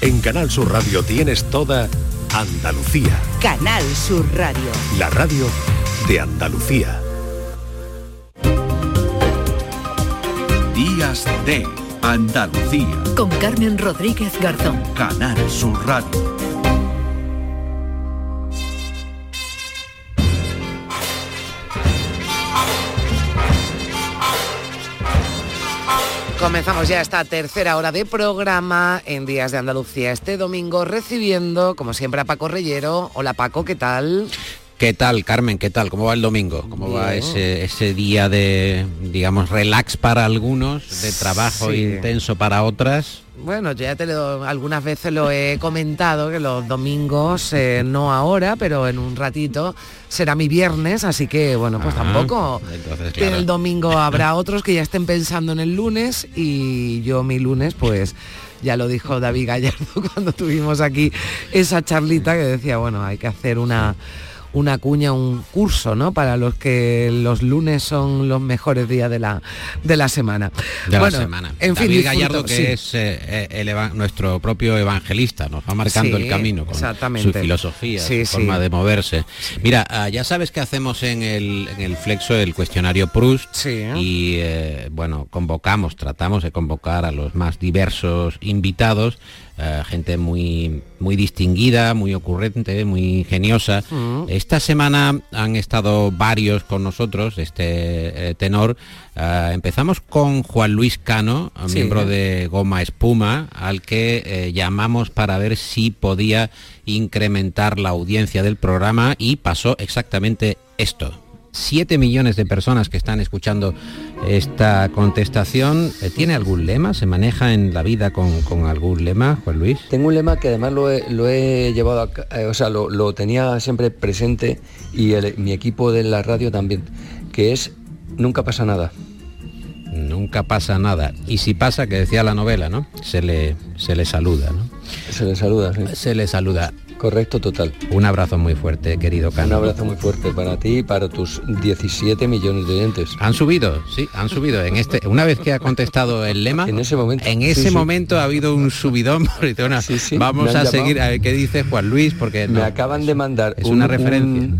En Canal Sur Radio tienes toda Andalucía. Canal Sur Radio. La radio de Andalucía. Días de Andalucía. Con Carmen Rodríguez Garzón. Canal Sur Radio. Comenzamos ya esta tercera hora de programa en Días de Andalucía este domingo recibiendo, como siempre, a Paco Reyero. Hola Paco, ¿qué tal? ¿Qué tal, Carmen? ¿Qué tal? ¿Cómo va el domingo? ¿Cómo va ese, ese, día de, digamos, relax para algunos, de trabajo intenso para otras? Bueno, yo ya te lo, algunas veces lo he comentado, que los domingos, eh, no ahora, pero en un ratito, será mi viernes, así que, bueno, pues tampoco. El domingo habrá otros que ya estén pensando en el lunes y yo mi lunes, pues ya lo dijo David Gallardo cuando tuvimos aquí esa charlita que decía, bueno, hay que hacer una una cuña, un curso, ¿no? Para los que los lunes son los mejores días de la, de la semana. De la semana. En fin, Gallardo, que es eh, eh, nuestro propio evangelista, nos va marcando el camino con su filosofía, su forma de moverse. Mira, ah, ya sabes que hacemos en el, en el flexo el cuestionario Proust y, eh, bueno, convocamos, tratamos de convocar a los más diversos invitados eh, gente muy, muy distinguida, muy ocurrente, muy ingeniosa. Esta semana han estado varios con nosotros, este eh, tenor. Eh, empezamos con Juan Luis Cano, miembro de Goma Espuma, al que llamamos para ver si podía incrementar la audiencia del programa y pasó exactamente esto. 7 millones de personas que están escuchando esta contestación. Eh, ¿Tiene algún lema? ¿Se maneja en la vida con, algún lema, Juan Luis? Tengo un lema que además lo he, llevado, a, eh, o sea, lo, tenía siempre presente y mi equipo de la radio también, que es nunca pasa nada. Nunca pasa nada. Y si pasa, que decía la novela, ¿no? Se le, se le saluda, ¿no? Se le saluda, sí. Se le saluda. Correcto, total. Un abrazo muy fuerte, querido Cano. Un abrazo muy fuerte para ti y para tus 17 millones de oyentes. Han subido, sí, han subido. En este, una vez que ha contestado el lema, en ese momento, en ese momento ha habido un subidón. vamos a seguir a ver qué dice Juan Luis, porque me acaban de mandar es una referencia.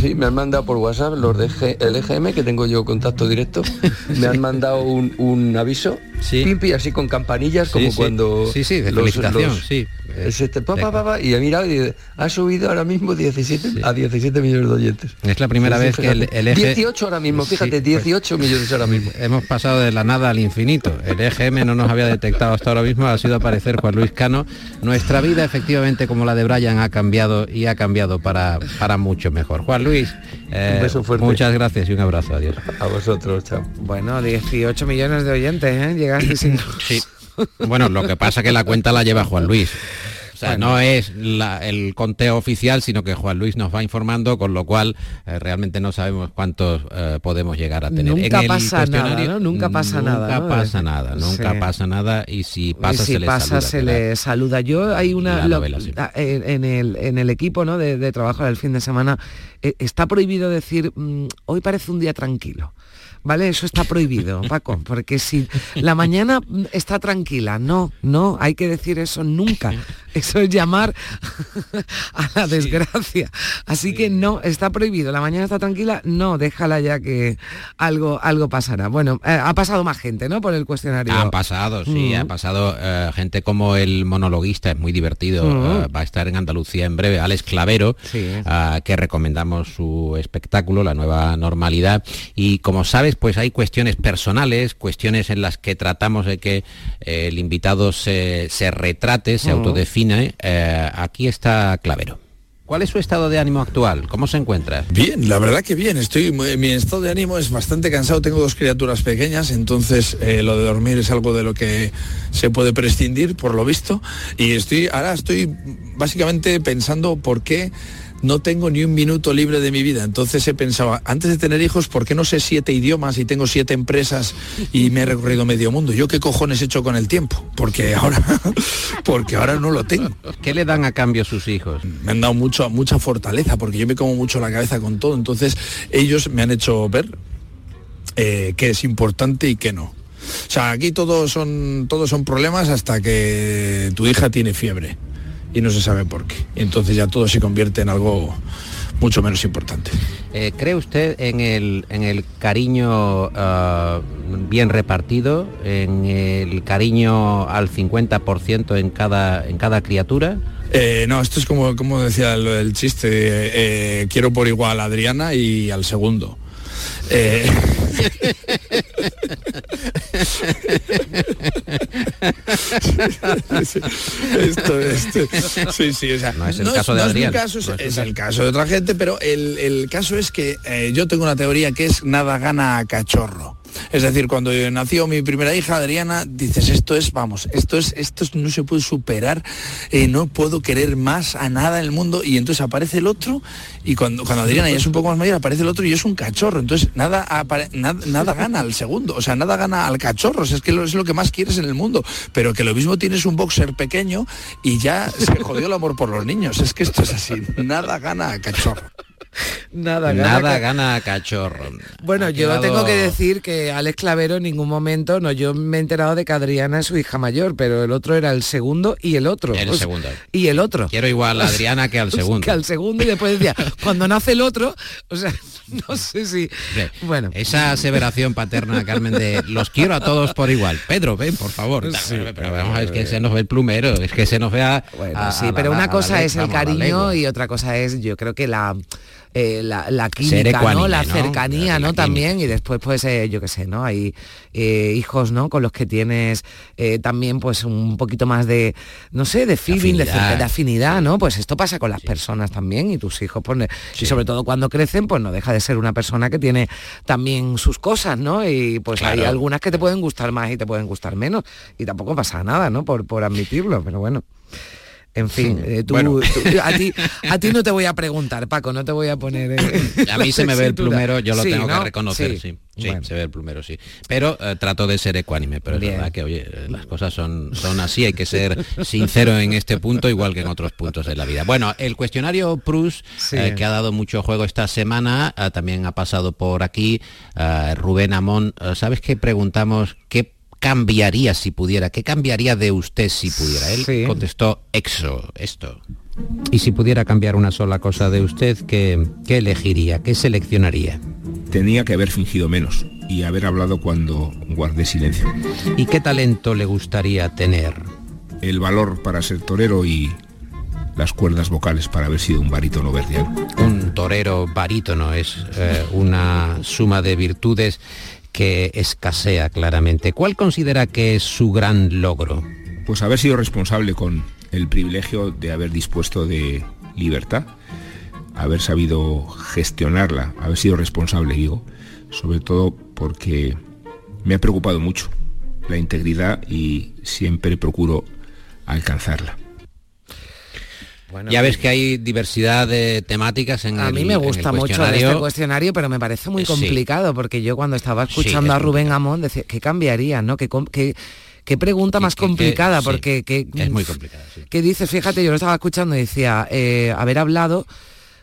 sí, me han mandado por WhatsApp los de el EGM que tengo yo contacto directo. me han mandado un, aviso, sí. pimpi así con campanillas como cuando sí, sí, de felicitación, sí. Este, pa, pa, y he mirado y ha subido ahora mismo 17 a 17 millones de oyentes. Es la primera vez que el, el, 18 ahora mismo, fíjate, 18 pues, millones ahora mismo. Hemos pasado de la nada al infinito. El EGM no nos había detectado hasta ahora mismo, ha sido aparecer Juan Luis Cano. Nuestra vida, efectivamente, como la de Brian, ha cambiado y ha cambiado para, para mucho mejor. Juan Luis, eh, muchas gracias y un abrazo. Adiós. A vosotros, chao. Bueno, 18 millones de oyentes, ¿eh? Llegaste sin... Sí. Bueno, lo que pasa que la cuenta la lleva Juan Luis no es el conteo oficial, sino que Juan Luis nos va informando, con lo cual eh, realmente no sabemos cuántos eh, podemos llegar a tener. Nunca pasa nada, Nunca pasa nada. Nunca pasa nada, nunca pasa nada y si pasa, se, le saluda, se le saluda. Yo hay una... Ah, en, el, en el equipo ¿no? de, trabajo del fin de semana eh, está prohibido decir, mm, hoy parece un día tranquilo. ¿Vale? Eso está prohibido, Paco, porque si la mañana está tranquila, no, no, hay que decir eso nunca. Eso es llamar a la desgracia. Así que no, está prohibido. La mañana está tranquila, no, déjala ya que algo, algo pasará. Bueno, eh, ha pasado más gente, ¿no? Por el cuestionario. Ha pasado, sí, ha pasado eh, gente como el monologuista, es muy divertido, eh, va a estar en Andalucía en breve, Alex Clavero, que recomendamos su espectáculo, La Nueva Normalidad. Y como sabes, pues hay cuestiones personales, cuestiones en las que tratamos de que eh, el invitado se, retrate, se autodefine. Eh, aquí está Clavero. ¿Cuál es su estado de ánimo actual? ¿Cómo se encuentra? Bien, la verdad que bien. Estoy, mi estado de ánimo es bastante cansado. Tengo dos criaturas pequeñas, entonces eh, lo de dormir es algo de lo que se puede prescindir, por lo visto. Y estoy, ahora estoy básicamente pensando por qué no tengo ni un minuto libre de mi vida. Entonces he pensado, antes de tener hijos, ¿por qué no sé siete idiomas y tengo siete empresas y me he recorrido medio mundo? ¿Yo qué cojones he hecho con el tiempo? Porque ahora, porque ahora no lo tengo. ¿Qué le dan a cambio sus hijos? Me han dado mucho, mucha fortaleza, porque yo me como mucho la cabeza con todo. Entonces ellos me han hecho ver eh, qué es importante y qué no. O sea, aquí todos son, todos son problemas hasta que tu hija tiene fiebre y no se sabe por qué. Entonces ya todo se convierte en algo mucho menos importante. Eh, ¿Cree usted en el, en el cariño ah, bien repartido, en el cariño al 50% en cada, en cada criatura? Eh, no, esto es como, como decía el, chiste, eh, quiero por igual a Adriana y al segundo. Sí, sí, no es el caso de Adrián. Caso, es, el caso de otra gente, pero el, el caso es que eh, yo tengo una teoría que es nada gana a cachorro. Es decir, cuando nació mi primera hija, Adriana, dices, esto es, vamos, esto es, esto no se puede superar, eh, no puedo querer más a nada en el mundo, y entonces aparece el otro, y cuando, cuando Adriana ya es un poco más mayor, aparece el otro y es un cachorro. Entonces nada, nada, gana al segundo, o sea, nada gana al cachorro, es que es lo que más quieres en el mundo. Pero que lo mismo tienes un boxer pequeño y ya se jodió el amor por los niños. Es que esto es así, nada gana al cachorro. Nada gana, Nada gana cachorro. Bueno, yo tengo que decir que Alex Clavero en ningún momento, no, yo me he enterado de que Adriana es su hija mayor, pero el otro era el segundo y el otro. El segundo. Y el otro. Quiero igual a Adriana que al segundo. que al segundo y después decía, cuando nace el otro, o sea, no sé si... Bueno. Esa aseveración paterna, Carmen, de los quiero a todos por igual. Pedro, ven, por favor. pero vamos, es que se nos ve el plumero, es que se nos vea... Bueno, sí, pero una cosa es el cariño y otra cosa es, yo creo que la eh, la, la, química, ¿no? La cercanía, ¿no? También, y después, pues, eh, yo qué sé, ¿no? Hay eh, hijos, ¿no? Con los que tienes también, pues, un poquito más de, no sé, de feeling, de, afinidad, ¿no? Pues esto pasa con las personas también, y tus hijos, pues, y sobre todo cuando crecen, pues no deja de ser una persona que tiene también sus cosas, ¿no? Y pues hay algunas que te pueden gustar más y te pueden gustar menos, y tampoco pasa nada, ¿no? Por, por admitirlo, pero bueno. En fin, eh, tú, a, ti, a ti no te voy a preguntar, Paco, no te voy a poner... Eh, a mí se me ve el plumero, yo lo tengo que reconocer, sí. Sí, se ve el plumero, sí. Pero eh, trato de ser ecuánime, pero es verdad que, oye, las cosas son, son así, hay que ser sincero en este punto, igual que en otros puntos de la vida. Bueno, el cuestionario Prus, que ha dado mucho juego esta semana, también ha pasado por aquí, Rubén Amón, ¿sabes qué preguntamos? ¿Qué cambiaría si pudiera? ¿Qué cambiaría de usted si pudiera? Él contestó exo, esto. Y si pudiera cambiar una sola cosa de usted, ¿qué, ¿qué, elegiría? ¿Qué seleccionaría? Tenía que haber fingido menos y haber hablado cuando guardé silencio. ¿Y qué talento le gustaría tener? El valor para ser torero y las cuerdas vocales para haber sido un barítono verdiano. Un torero barítono es eh, una suma de virtudes que escasea claramente. ¿Cuál considera que es su gran logro? Pues haber sido responsable con el privilegio de haber dispuesto de libertad, haber sabido gestionarla, haber sido responsable, digo, sobre todo porque me ha preocupado mucho la integridad y siempre procuro alcanzarla ya ves que hay diversidad de temáticas en a el mí me gusta mucho este cuestionario, pero me parece muy complicado, porque yo cuando estaba escuchando a Rubén Amón decía, ¿qué cambiaría? ¿no? ¿Qué, qué, pregunta más complicada? porque es muy complicada. ¿Qué dices? Fíjate, yo lo estaba escuchando y decía, eh, haber hablado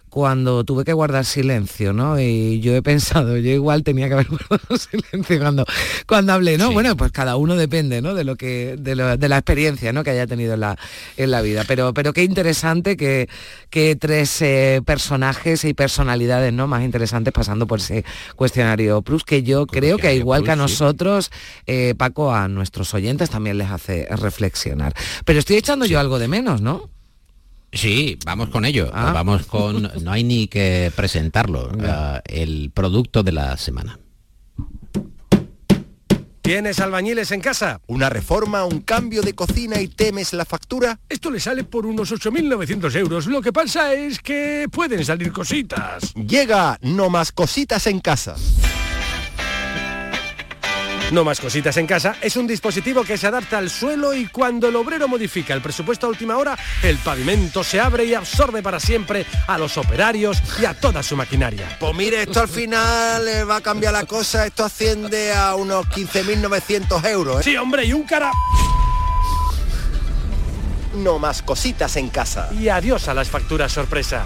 cuando tuve que guardar silencio, ¿no? Y yo he pensado, yo igual tenía que haber guardado silencio cuando, cuando hablé, ¿no? Bueno, pues cada uno depende, ¿no? De lo que, de, la experiencia, ¿no? Que haya tenido en la, en la vida. Pero, pero qué interesante que, que tres eh, personajes y personalidades, ¿no? Más interesantes pasando por ese cuestionario Plus, que yo creo que igual que a nosotros, eh, Paco, a nuestros oyentes también les hace reflexionar. Pero estoy echando yo algo de menos, ¿no? Sí, vamos con ello. Ah. Vamos con. No hay ni que presentarlo. Eh, el producto de la semana. ¿Tienes albañiles en casa? ¿Una reforma, un cambio de cocina y temes la factura? Esto le sale por unos 8.900 euros. Lo que pasa es que pueden salir cositas. Llega No Más Cositas en Casa. No más cositas en casa es un dispositivo que se adapta al suelo y cuando el obrero modifica el presupuesto a última hora, el pavimento se abre y absorbe para siempre a los operarios y a toda su maquinaria. Pues mire, esto al final eh, va a cambiar la cosa, esto asciende a unos 15.900 euros. ¿eh? Sí, hombre, y un cara... No más cositas en casa. Y adiós a las facturas sorpresa.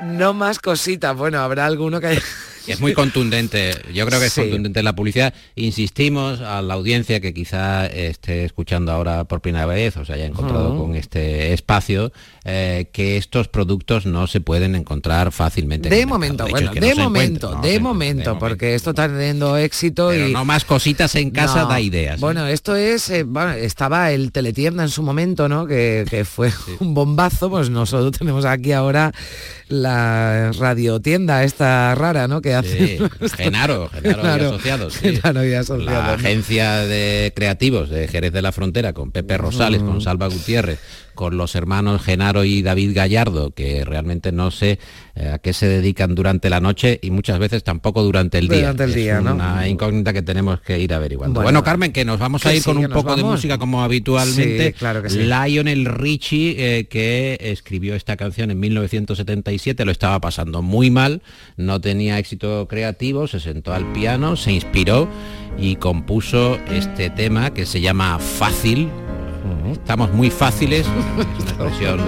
No más cositas. Bueno, habrá alguno que haya Es muy contundente, yo creo que es contundente la publicidad. Insistimos a la audiencia que quizá esté escuchando ahora por primera vez o se haya encontrado con este espacio, eh, que estos productos no se pueden encontrar fácilmente. De momento, bueno, de, momento, de, momento, porque esto está teniendo éxito y no más cositas en casa da ideas. Bueno, esto es, eh, estaba el teletienda en su momento, ¿no? Que, fue un bombazo, pues nosotros tenemos aquí ahora la radiotienda esta rara, ¿no? Que hace Genaro, Genaro, y Asociados. Genaro y asociados. La agencia de creativos de Jerez de la Frontera con Pepe Rosales, con Salva Gutiérrez, con los hermanos Genaro y David Gallardo, que realmente no sé eh, a qué se dedican durante la noche y muchas veces tampoco durante el día. Durante el día, es ¿no? Una incógnita que tenemos que ir averiguando. Bueno, Carmen, que nos vamos a ir con un poco de música como habitualmente. claro que sí. Lionel Richie, eh, que escribió esta canción en 1977, lo estaba pasando muy mal, no tenía éxito creativo, se sentó al piano, se inspiró y compuso este tema que se llama Fácil, Estamos muy fáciles, una expresión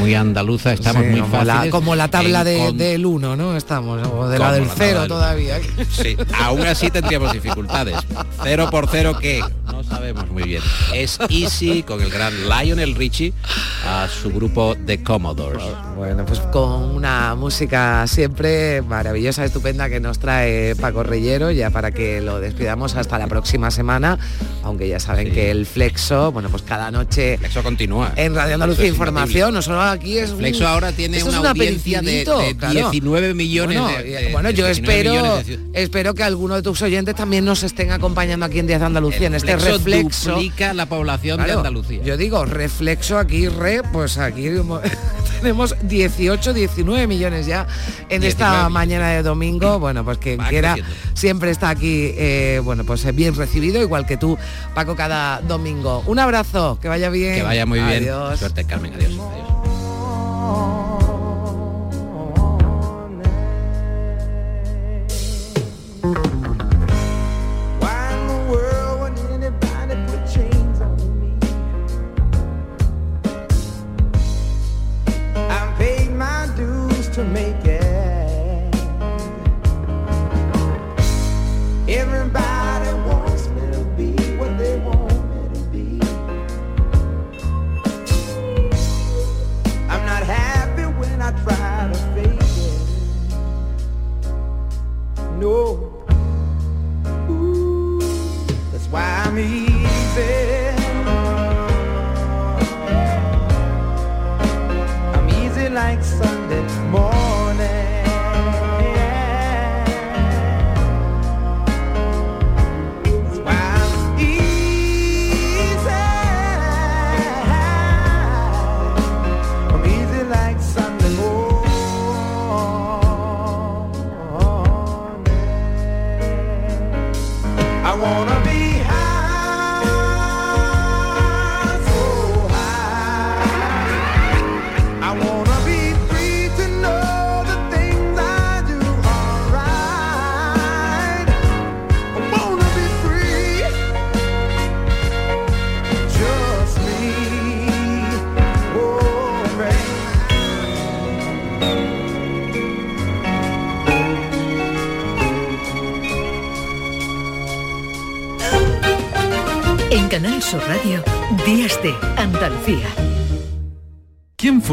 muy andaluza, estamos muy como fáciles. La, como la tabla del 1, ¿no? Estamos, o de la del 0 todavía. Sí, aún así tendríamos dificultades. ¿Cero por cero qué? No sabemos muy bien. Es Easy con el gran Lionel Richie a su grupo The Commodores. Bueno, pues con una música siempre maravillosa, estupenda que nos trae Paco Reyero, ya para que lo despidamos hasta la próxima semana, aunque ya saben que el flexo, bueno, pues cada noche. Flexo continúa. En Radio Andalucía Información, no solo aquí es. Flexo ahora tiene una, audiencia de, 19 millones. Bueno, yo espero, espero que algunos de tus oyentes también nos estén acompañando aquí en Díaz de Andalucía, en este reflexo. Duplica la población de Andalucía. Yo digo, reflexo aquí, re, pues aquí tenemos 18, 19 millones ya en esta mañana de domingo. Bueno, pues quien quiera siempre está aquí, eh, bueno, pues bien recibido, igual que tú, Paco, cada domingo. Un abrazo, que vaya bien. Que vaya muy bien. Suerte, Carmen. Adiós. Radio,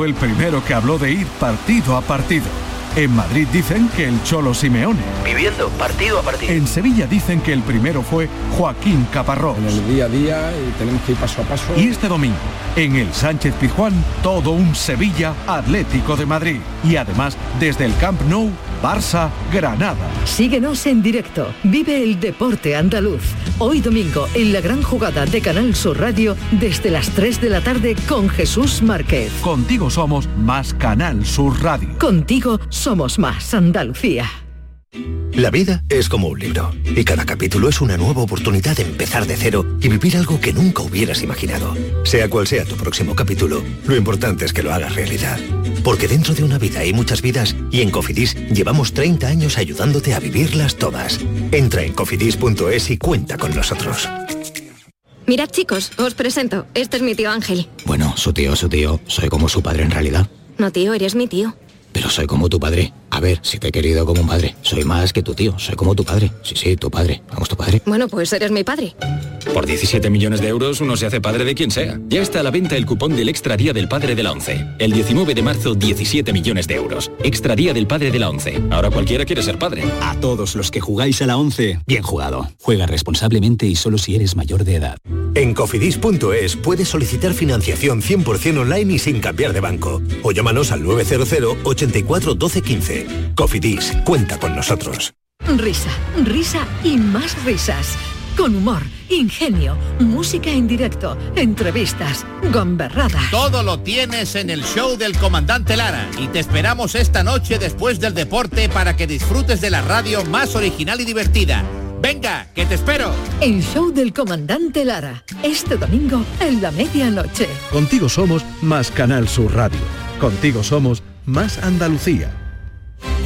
fue el primero que habló de ir partido a partido? En Madrid dicen que el Cholo Simeone. Viviendo partido a partido. En Sevilla dicen que el primero fue Joaquín Caparrós. En el día a día y tenemos que ir paso a paso. Y este domingo, en el Sánchez Pizjuán, todo un Sevilla Atlético de Madrid. Y además, desde el Camp Nou, Barça, Granada. Síguenos en directo. Vive el deporte andaluz. Hoy domingo en la gran jugada de Canal Sur Radio desde las 3 de la tarde con Jesús Márquez. Contigo somos más Canal Sur Radio. Contigo somos más Andalucía. La vida es como un libro y cada capítulo es una nueva oportunidad de empezar de cero y vivir algo que nunca hubieras imaginado. Sea cual sea tu próximo capítulo, lo importante es que lo hagas realidad. Porque dentro de una vida hay muchas vidas y en Cofidis llevamos 30 años ayudándote a vivirlas todas. Entra en cofidis.es y cuenta con nosotros. Mirad chicos, os presento. Este es mi tío Ángel. Bueno, su tío, su tío. Soy como su padre en realidad. No tío, eres mi tío. Pero soy como tu padre A ver, si te he querido como un padre. Soy más que tu tío, soy como tu padre. Sí, sí, tu padre. Vamos, tu padre. Bueno, pues eres mi padre. Por 17 millones de euros uno se hace padre de quien sea. Ya está a la venta el cupón del Extra Día del Padre de la ONCE. El 19 de marzo, 17 millones de euros. Extra Día del Padre de la ONCE. Ahora cualquiera quiere ser padre. A todos los que jugáis a la ONCE, bien jugado. Juega responsablemente y solo si eres mayor de edad. En cofidis.es puedes solicitar financiación 100% online y sin cambiar de banco. O llámanos al 900 84 12 15. Cofidis, cuenta con nosotros. Risa, risa y más risas. Con humor, ingenio, música en directo, entrevistas, gomberradas. Todo lo tienes en el show del comandante Lara y te esperamos esta noche después del deporte para que disfrutes de la radio más original y divertida. Venga, que te espero. El show del comandante Lara, este domingo en la medianoche. Contigo somos más Canal Sur Radio. Contigo somos más Andalucía.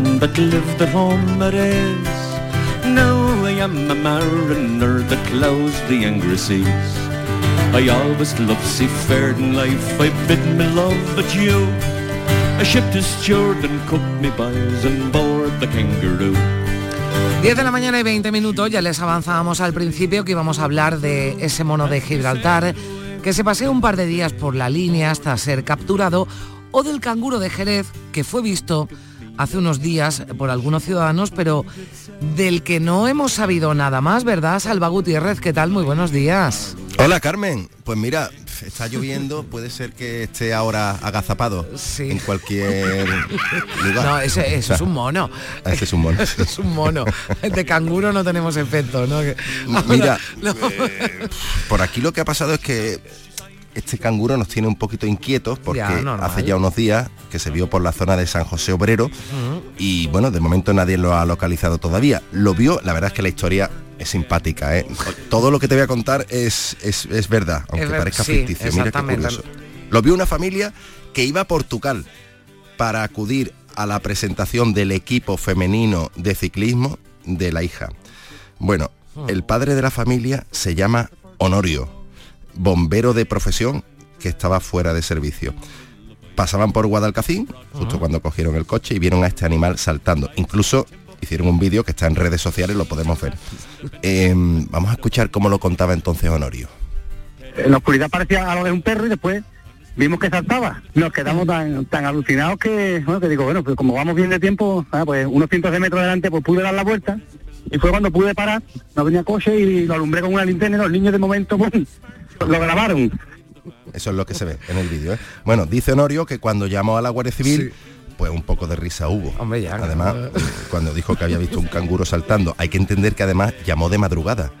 man that lived at home ease. Now I am a mariner that the angry seas. I always loved life, I bid me love you. Steward and me and board the kangaroo. 10 de la mañana y 20 minutos, ya les avanzábamos al principio que íbamos a hablar de ese mono de Gibraltar que se pasea un par de días por la línea hasta ser capturado o del canguro de Jerez, que fue visto hace unos días por algunos ciudadanos, pero del que no hemos sabido nada más, ¿verdad? Salva Gutiérrez, ¿qué tal? Muy buenos días. Hola Carmen, pues mira, está lloviendo, puede ser que esté ahora agazapado sí. en cualquier lugar. No, ese, es un mono. Ese es un mono. es un mono. De canguro no tenemos efecto, ¿no? Mira, eh, por aquí lo que ha pasado es que este canguro nos tiene un poquito inquietos porque hace ya unos días que se vio por la zona de San José Obrero y bueno, de momento nadie lo ha localizado todavía. Lo vio, la verdad es que la historia es simpática, ¿eh? Todo lo que te voy a contar es, es, verdad, aunque parezca ficticio. Mira qué curioso. Lo vio una familia que iba a Portugal para acudir a la presentación del equipo femenino de ciclismo de la hija. Bueno, el padre de la familia se llama Honorio bombero de profesión que estaba fuera de servicio. Pasaban por Guadalcacín, justo cuando cogieron el coche y vieron a este animal saltando. Incluso hicieron un vídeo que está en redes sociales, lo podemos ver. Em, vamos a escuchar cómo lo contaba entonces Honorio. En la oscuridad parecía algo de un perro y después vimos que saltaba. Nos quedamos tan, tan alucinados que, bueno, que digo, bueno, pues como vamos bien de tiempo, ah, pues unos cientos de metros adelante, pues pude dar la vuelta y fue cuando pude parar, no venía coche y lo alumbré con una linterna y los niños de momento, pues, lo grabaron. Eso es lo que se ve en el vídeo. ¿eh? Bueno, dice Honorio que cuando llamó a la Guardia Civil, pues un poco de risa hubo. además, cuando dijo que había visto un canguro saltando, hay que entender que además llamó de madrugada.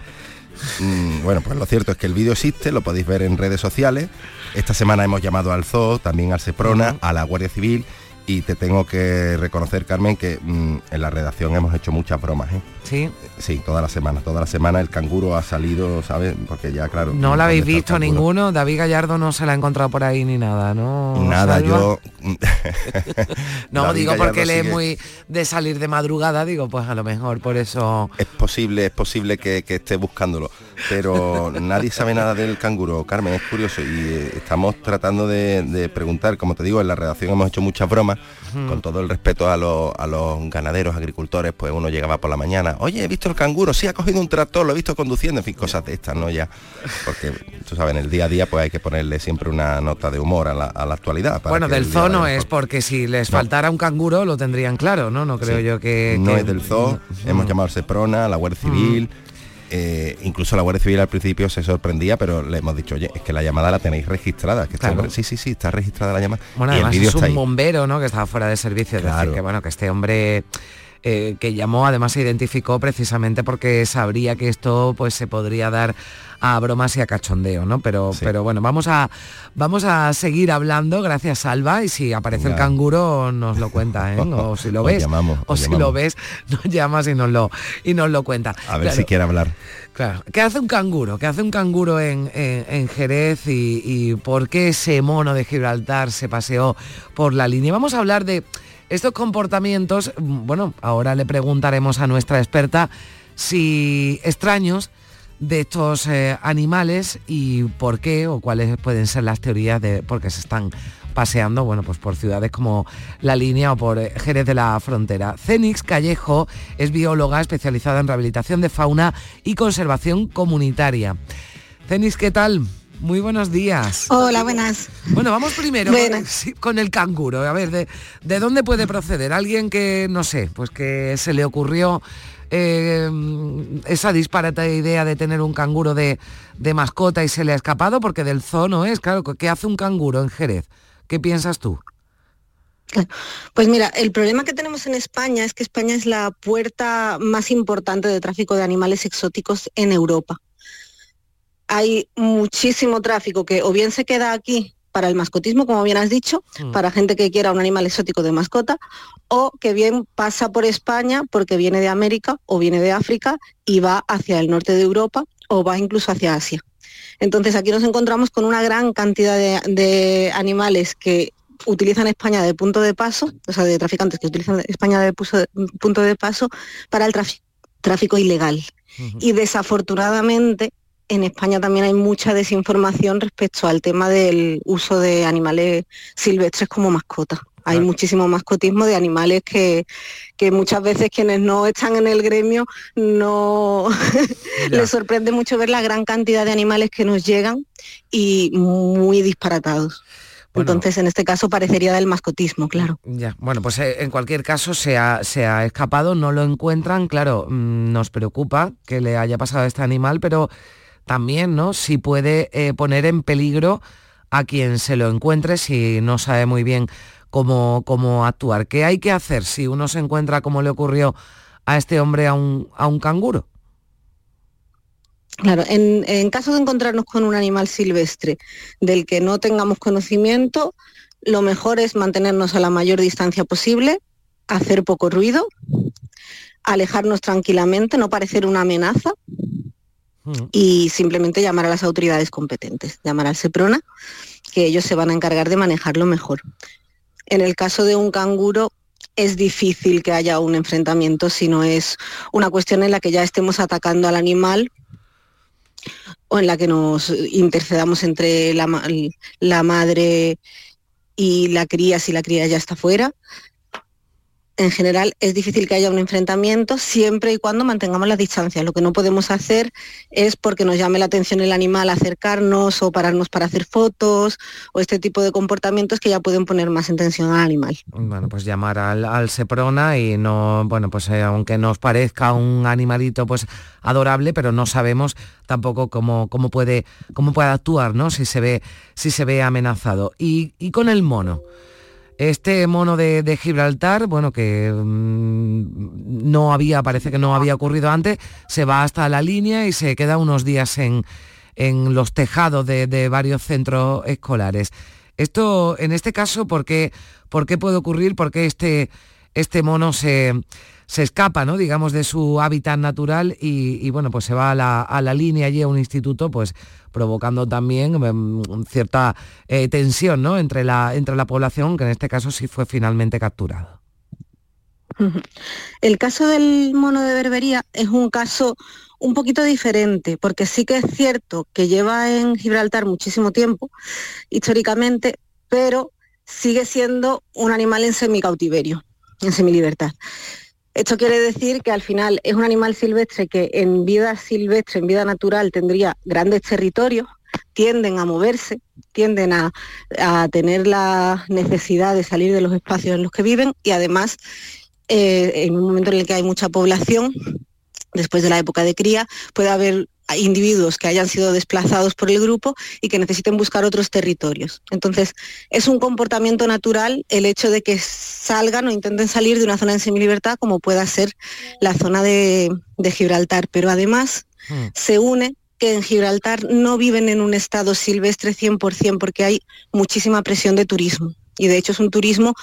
Mm, bueno, pues lo cierto es que el vídeo existe, lo podéis ver en redes sociales. Esta semana hemos llamado al zoo, también al Seprona, a la Guardia Civil y te tengo que reconocer, Carmen, que mm, en la redacción hemos hecho muchas bromas. ¿eh? Sí. Sí, toda la semana. Toda la semana el canguro ha salido, ¿sabes? Porque ya, claro. No lo habéis visto ninguno. David Gallardo no se la ha encontrado por ahí ni nada, ¿no? Nada, yo. no, digo porque él es muy de salir de madrugada, digo, pues a lo mejor por eso. Es posible, es posible que, esté buscándolo. Pero nadie sabe nada del canguro, Carmen, es curioso. Y eh, estamos tratando de preguntar, como te digo, en la redacción hemos hecho muchas bromas con todo el respeto a, los, ganaderos, agricultores, pues uno llegaba por la mañana, oye, he visto el canguro, sí, ha cogido un tractor, lo he visto conduciendo, en fin, cosas de estas, ¿no? Ya, porque tú sabes, en el día a día pues hay que ponerle siempre una nota de humor a la, actualidad. bueno, del zoo no es, porque si les faltara un canguro lo tendrían claro, ¿no? No creo yo que... No es del zoo, hemos llamado al Seprona, la Guardia Civil... Eh, incluso la Guardia Civil al principio se sorprendía, pero le hemos dicho, oye, es que la llamada la tenéis registrada. Que sí, sí, sí, está registrada la llamada. Bueno, además es un bombero, ¿no? Que estaba fuera de servicio. Es decir, que bueno, que este hombre eh, que llamó, además se identificó precisamente porque sabría que esto pues se podría dar a bromas y a cachondeo, ¿no? Pero, pero bueno, vamos a, vamos a seguir hablando, gracias Alba, y si aparece el canguro nos lo cuenta, ¿eh? O si lo ves, o si lo ves, nos llamas y nos lo, y nos lo cuenta. A ver si quiere hablar. Claro. ¿Qué hace un canguro? ¿Qué hace un canguro en, Jerez y, y, por qué ese mono de Gibraltar se paseó por la línea? Vamos a hablar de estos comportamientos, bueno, ahora le preguntaremos a nuestra experta si extraños de estos eh, animales y por qué o cuáles pueden ser las teorías de por qué se están paseando, bueno, pues por ciudades como La Línea o por eh, Jerez de la Frontera. Cenix Callejo es bióloga especializada en rehabilitación de fauna y conservación comunitaria. Cenix, ¿qué tal? Muy buenos días. Hola, buenas. Bueno, vamos primero con, el canguro. A ver, de, ¿de dónde puede proceder? Alguien que, no sé, pues que se le ocurrió eh, esa disparata idea de tener un canguro de, mascota y se le ha escapado porque del zoo no es, claro, ¿qué hace un canguro en Jerez? ¿Qué piensas tú? Pues mira, el problema que tenemos en España es que España es la puerta más importante de tráfico de animales exóticos en Europa. Hay muchísimo tráfico que o bien se queda aquí para el mascotismo, como bien has dicho, mm. para gente que quiera un animal exótico de mascota, o que bien pasa por España porque viene de América o viene de África y va hacia el norte de Europa o va incluso hacia Asia. Entonces aquí nos encontramos con una gran cantidad de, animales que utilizan España de punto de paso, o sea, de traficantes que utilizan España de punto de paso para el tráfico ilegal. Y desafortunadamente en España también hay mucha desinformación respecto al tema del uso de animales silvestres como mascotas. Hay muchísimo mascotismo de animales que, muchas veces quienes no están en el gremio no les sorprende mucho ver la gran cantidad de animales que nos llegan y muy disparatados. Entonces, en este caso parecería del mascotismo, claro. Ya, bueno, pues eh, en cualquier caso se ha, se ha escapado, no lo encuentran, claro, mm, nos preocupa que le haya pasado a este animal, pero también, ¿no? Si puede eh, poner en peligro a quien se lo encuentre si no sabe muy bien cómo, cómo actuar. ¿Qué hay que hacer si uno se encuentra como le ocurrió a este hombre a un, a un canguro? Claro, en, en, caso de encontrarnos con un animal silvestre del que no tengamos conocimiento, lo mejor es mantenernos a la mayor distancia posible, hacer poco ruido, alejarnos tranquilamente, no parecer una amenaza, y simplemente llamar a las autoridades competentes, llamar al SEPRONA, que ellos se van a encargar de manejarlo mejor. En el caso de un canguro es difícil que haya un enfrentamiento si no es una cuestión en la que ya estemos atacando al animal o en la que nos intercedamos entre la, la madre y la cría si la cría ya está fuera en general es difícil que haya un enfrentamiento siempre y cuando mantengamos las distancias. Lo que no podemos hacer es porque nos llame la atención el animal acercarnos o pararnos para hacer fotos o este tipo de comportamientos que ya pueden poner más en tensión al animal. Bueno, pues llamar al, Seprona y no, bueno, pues eh, aunque nos parezca un animalito pues adorable, pero no sabemos tampoco cómo, cómo puede, cómo puede actuar, ¿no? Si se ve, si se ve amenazado. y, y con el mono. Este mono de, Gibraltar, bueno, que mm, no había, parece que no había ocurrido antes, se va hasta la línea y se queda unos días en, los tejados de, varios centros escolares. Esto, en este caso, ¿por qué, por qué puede ocurrir? ¿Por qué este, este mono se, se escapa, ¿no? digamos, de su hábitat natural y, bueno, pues se va a la, a la, línea allí a un instituto, pues provocando también em, cierta eh, tensión ¿no? entre, la, entre la población, que en este caso sí fue finalmente capturado. El caso del mono de Berbería es un caso un poquito diferente, porque sí que es cierto que lleva en Gibraltar muchísimo tiempo, históricamente, pero sigue siendo un animal en semicautiverio, en semilibertad. Esto quiere decir que al final es un animal silvestre que en vida silvestre, en vida natural, tendría grandes territorios, tienden a moverse, tienden a, tener la necesidad de salir de los espacios en los que viven y además eh, en un momento en el que hay mucha población, después de la época de cría, puede haber individuos que hayan sido desplazados por el grupo y que necesiten buscar otros territorios. Entonces, es un comportamiento natural el hecho de que salgan o intenten salir de una zona de semilibertad como pueda ser la zona de, Gibraltar, pero además hmm. se une que en Gibraltar no viven en un estado silvestre 100% porque hay muchísima presión de turismo. Y de hecho es un turismo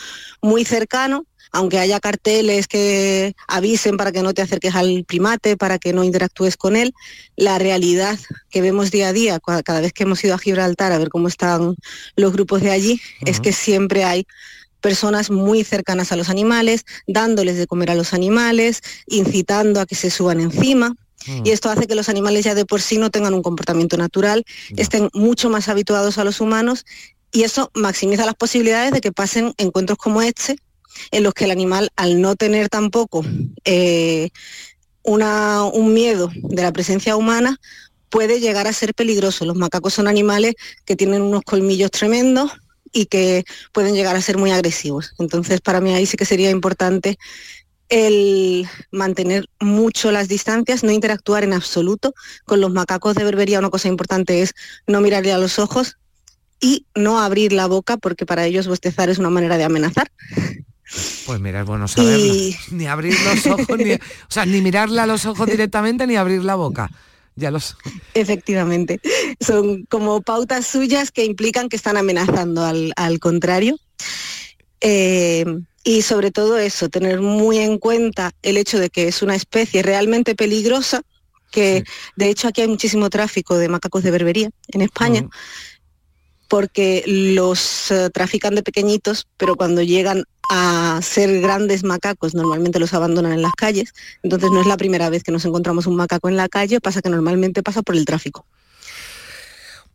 muy cercano aunque haya carteles que avisen para que no te acerques al primate, para que no interactúes con él, la realidad que vemos día a día, cada vez que hemos ido a Gibraltar a ver cómo están los grupos de allí, es que siempre hay personas muy cercanas a los animales, dándoles de comer a los animales, incitando a que se suban encima. Y esto hace que los animales ya de por sí no tengan un comportamiento natural, estén mucho más habituados a los humanos y eso maximiza las posibilidades de que pasen encuentros como este, en los que el animal, al no tener tampoco eh, un miedo de la presencia humana, puede llegar a ser peligroso. Los macacos son animales que tienen unos colmillos tremendos y que pueden llegar a ser muy agresivos. Entonces, para mí ahí sí que sería importante el mantener mucho las distancias, no interactuar en absoluto con los macacos de berbería. Una cosa importante es no mirarle a los ojos y no abrir la boca, porque para ellos bostezar es una manera de amenazar. Pues mira, es bueno saberlo. Ni abrir los ojos, ni, o sea, ni mirarle a los ojos directamente, ni abrir la boca. Ya los... Efectivamente. Son como pautas suyas que implican que están amenazando al, contrario. Eh, y sobre todo eso, tener muy en cuenta el hecho de que es una especie realmente peligrosa, que de hecho aquí hay muchísimo tráfico de macacos de berbería en España. Porque los eh, trafican de pequeñitos, pero cuando llegan a ser grandes macacos, normalmente los abandonan en las calles, entonces no es la primera vez que nos encontramos un macaco en la calle, pasa que normalmente pasa por el tráfico.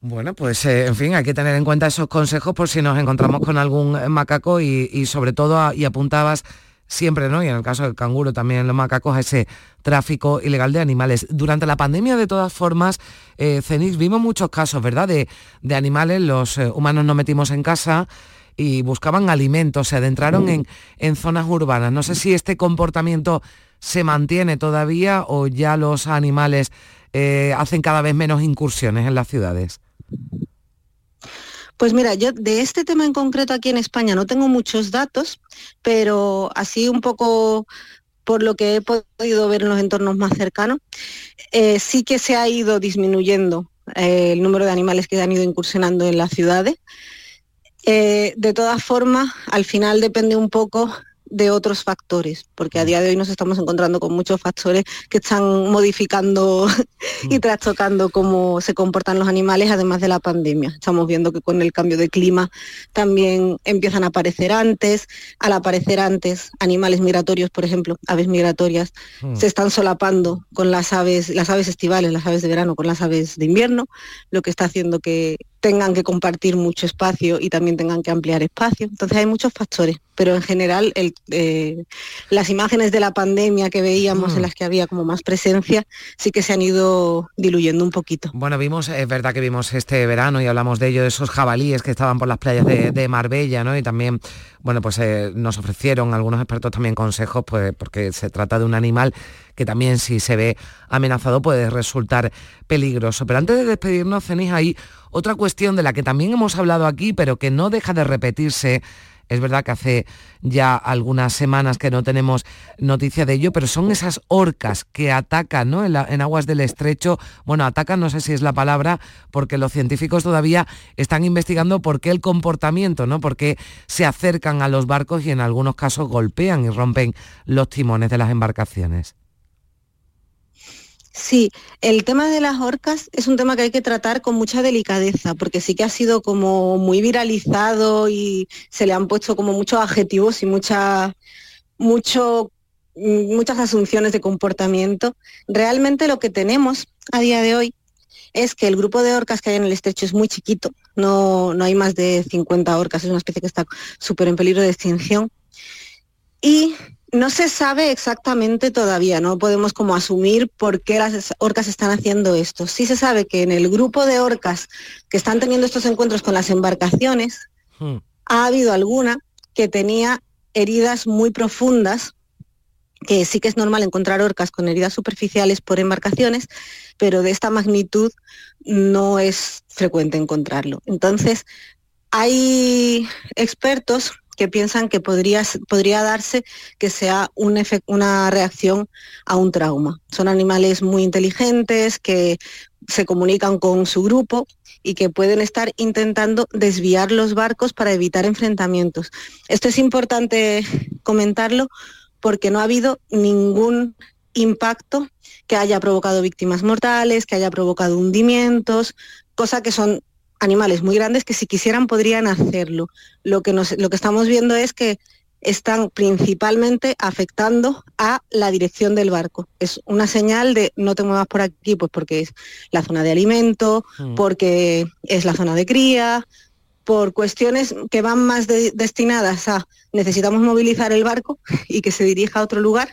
Bueno, pues eh, en fin, hay que tener en cuenta esos consejos por si nos encontramos con algún macaco y, sobre todo, y apuntabas siempre, ¿no? Y en el caso del canguro también los macacos, a ese tráfico ilegal de animales. Durante la pandemia, de todas formas, eh, Cenix, vimos muchos casos, ¿verdad? De, animales, los eh, humanos nos metimos en casa, y buscaban alimentos, se adentraron en, en zonas urbanas. No sé si este comportamiento se mantiene todavía o ya los animales eh, hacen cada vez menos incursiones en las ciudades. Pues mira, yo de este tema en concreto aquí en España no tengo muchos datos, pero así un poco por lo que he podido ver en los entornos más cercanos, eh, sí que se ha ido disminuyendo eh, el número de animales que han ido incursionando en las ciudades. Eh, de todas formas, al final depende un poco de otros factores, porque a mm. día de hoy nos estamos encontrando con muchos factores que están modificando y mm. trastocando cómo se comportan los animales, además de la pandemia. Estamos viendo que con el cambio de clima también empiezan a aparecer antes, al aparecer antes animales migratorios, por ejemplo, aves migratorias, mm. se están solapando con las aves, las aves estivales, las aves de verano con las aves de invierno, lo que está haciendo que tengan que compartir mucho espacio y también tengan que ampliar espacio. Entonces hay muchos factores, pero en general eh, las imágenes de la pandemia que veíamos en mm. las que había como más presencia sí que se han ido diluyendo un poquito. Bueno, vimos, es verdad que vimos este verano y hablamos de ello, de esos jabalíes que estaban por las playas de, Marbella, ¿no? Y también, bueno, pues eh, nos ofrecieron algunos expertos también consejos, pues porque se trata de un animal que también si se ve amenazado puede resultar peligroso. Pero antes de despedirnos, tenéis ahí otra cuestión de la que también hemos hablado aquí, pero que no deja de repetirse es verdad que hace ya algunas semanas que no tenemos noticia de ello, pero son esas orcas que atacan ¿no? en, aguas del estrecho. Bueno, atacan, no sé si es la palabra, porque los científicos todavía están investigando por qué el comportamiento, ¿no? por qué se acercan a los barcos y en algunos casos golpean y rompen los timones de las embarcaciones. Sí, el tema de las orcas es un tema que hay que tratar con mucha delicadeza, porque sí que ha sido como muy viralizado y se le han puesto como muchos adjetivos y mucha, mucho, mm, muchas asunciones de comportamiento. Realmente lo que tenemos a día de hoy es que el grupo de orcas que hay en el estrecho es muy chiquito, no, no hay más de 50 orcas, es una especie que está súper en peligro de extinción. Y no se sabe exactamente todavía, no podemos como asumir por qué las orcas están haciendo esto. Sí se sabe que en el grupo de orcas que están teniendo estos encuentros con las embarcaciones, hmm. ha habido alguna que tenía heridas muy profundas que sí que es normal encontrar orcas con heridas superficiales por embarcaciones, pero de esta magnitud no es frecuente encontrarlo. Entonces, hay expertos que piensan que podría, podría darse que sea un una reacción a un trauma. Son animales muy inteligentes que se comunican con su grupo y que pueden estar intentando desviar los barcos para evitar enfrentamientos. Esto es importante comentarlo porque no ha habido ningún impacto que haya provocado víctimas mortales, que haya provocado hundimientos, cosa que son animales muy grandes que si quisieran podrían hacerlo. Lo que, nos, lo que estamos viendo es que están principalmente afectando a la dirección del barco. Es una señal de no te muevas por aquí, pues porque es la zona de alimento, mm. porque es la zona de cría, por cuestiones que van más destinadas a necesitamos movilizar el barco y que se dirija a otro lugar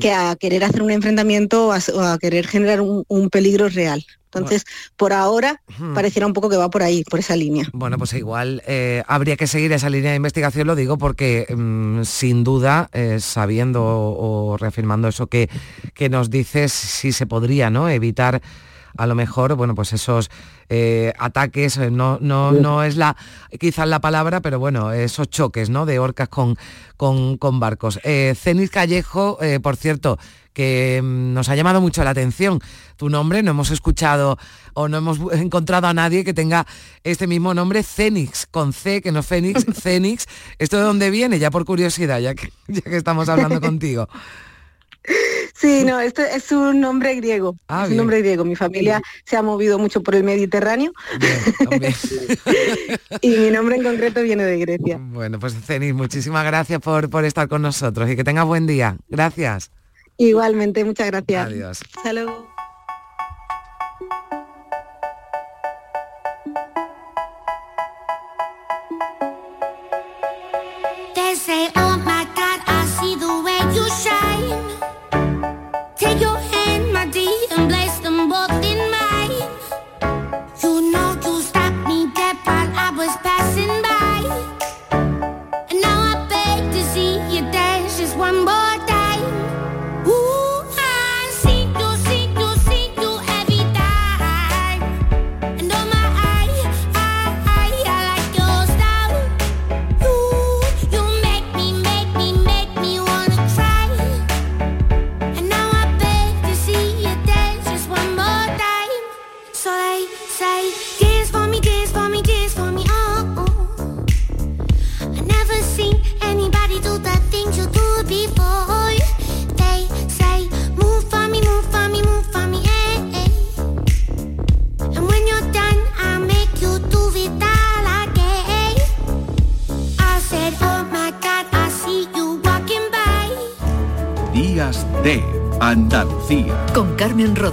que a querer hacer un enfrentamiento o a, querer generar un, peligro real. Entonces, por ahora, pareciera un poco que va por ahí, por esa línea. Bueno, pues igual eh, habría que seguir esa línea de investigación, lo digo porque mm, sin duda, eh, sabiendo o, reafirmando eso que, que nos dices, si se podría ¿no? evitar a lo mejor, bueno, pues esos eh, ataques, eh, no, no, no es la, quizás la palabra, pero bueno, esos choques, ¿no? De orcas con, con, barcos. Eh, Callejo, eh, por cierto, que mm, nos ha llamado mucho la atención tu nombre, no hemos escuchado o no hemos encontrado a nadie que tenga este mismo nombre, Cenix, con C, que no Fénix, Cenix. ¿Esto de dónde viene? Ya por curiosidad, ya que, ya que estamos hablando contigo. Sí, no, esto es un nombre griego. Ah, es un nombre griego. Mi familia se ha movido mucho por el Mediterráneo. y mi nombre en concreto viene de Grecia. Bueno, pues Cenis, muchísimas gracias por, por estar con nosotros y que tengas buen día. Gracias. Igualmente, muchas gracias. Adiós. Hasta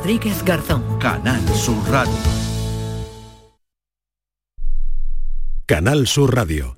Rodríguez Garzón. Canal Sur Radio. Canal Sur Radio.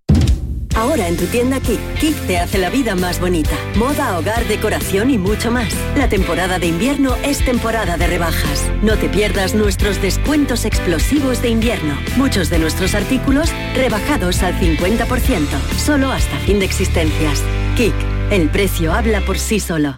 Ahora en tu tienda Kik. Kik te hace la vida más bonita. Moda, hogar, decoración y mucho más. La temporada de invierno es temporada de rebajas. No te pierdas nuestros descuentos explosivos de invierno. Muchos de nuestros artículos rebajados al 50%. Solo hasta fin de existencias. Kik. El precio habla por sí solo.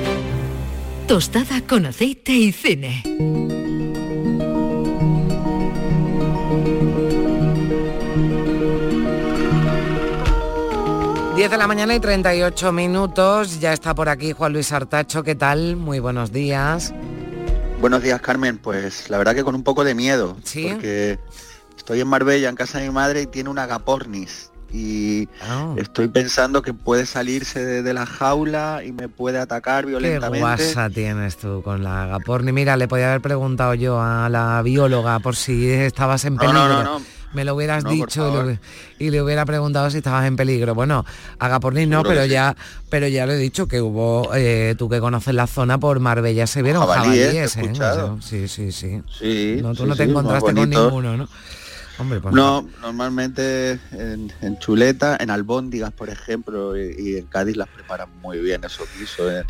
Tostada con aceite y cine. Diez de la mañana y 38 minutos. Ya está por aquí Juan Luis Artacho. ¿Qué tal? Muy buenos días. Buenos días, Carmen. Pues la verdad que con un poco de miedo. ¿Sí? Porque estoy en Marbella, en casa de mi madre, y tiene una agapornis. Y ah. estoy pensando que puede salirse de, la jaula y me puede atacar violentamente. Qué guasa tienes tú con la agapornis. Mira, le podía haber preguntado yo a la bióloga por si estabas en peligro. no, no, no me lo hubieras dicho y, le hubiera preguntado si estabas en peligro. Bueno, haga por ni no, pero ya, pero ya lo he dicho que hubo, eh, tú que conoces la zona por Marbella se vieron jabalíes, ¿eh? sí, sí, sí. sí no, tú no te encontraste con ninguno, ¿no? Hombre, pues no, normalmente en, chuleta, en albóndigas, por ejemplo, y, en Cádiz las preparan muy bien esos guisos. ¿eh?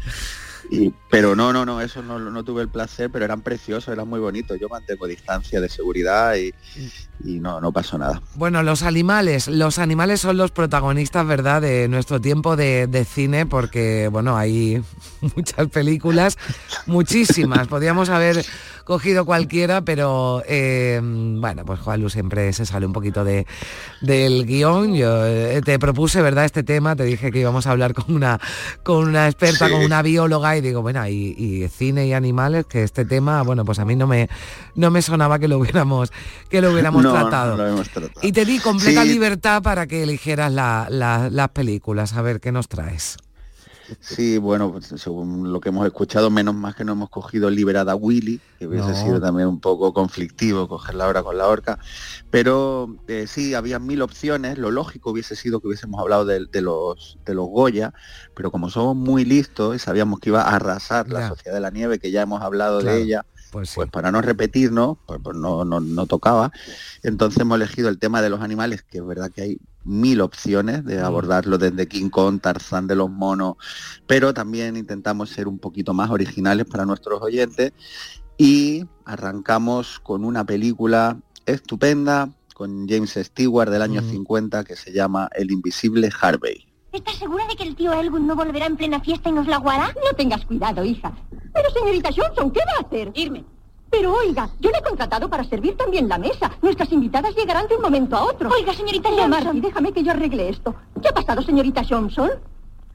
pero no, no, no, eso no, tuve el placer, pero eran preciosos, eran muy bonitos. Yo mantengo distancia de seguridad y, no, no pasó nada. Bueno, los animales, los animales son los protagonistas, ¿verdad?, de nuestro tiempo de, de cine, porque, bueno, hay muchas películas, muchísimas. Podríamos haber cogido cualquiera, pero eh, bueno, pues Juan siempre se sale un poquito de, del guion. Yo eh, te propuse, ¿verdad?, este tema, te dije que íbamos a hablar con una, con una experta, con una bióloga, y digo, bueno, y, cine y animales, que este tema, bueno, pues a mí no me, no me sonaba que lo hubiéramos, que lo hubiéramos tratado. Y te di completa libertad para que eligieras las películas, a ver qué nos traes. Sí, bueno, pues, según lo que hemos escuchado, menos más que no hemos cogido Liberada Willy, que hubiese sido también un poco conflictivo cogerla ahora con la horca. Pero eh, sí, había mil opciones. Lo lógico hubiese sido que hubiésemos hablado de, los, de los Goya, pero como somos muy listos y sabíamos que iba a arrasar la Sociedad de la Nieve, que ya hemos hablado de ella, pues, pues, para no repetirnos, pues, pues no, no, no, tocaba. Entonces hemos elegido el tema de los animales, que es verdad que hay mil opciones de mm. abordarlo desde King Kong, Tarzán de los monos, pero también intentamos ser un poquito más originales para nuestros oyentes y arrancamos con una película estupenda con James Stewart del año 50 mm. que se llama El invisible Harvey. ¿Estás segura de que el tío Elwood no volverá en plena fiesta y nos la guará? No tengas cuidado, hija. Pero señorita Johnson, ¿qué va a hacer? Irme. Pero oiga, yo le he contratado para servir también la mesa. Nuestras invitadas llegarán de un momento a otro. Oiga, señorita Johnson. Déjame que yo arregle esto. ¿Qué ha pasado, señorita Johnson?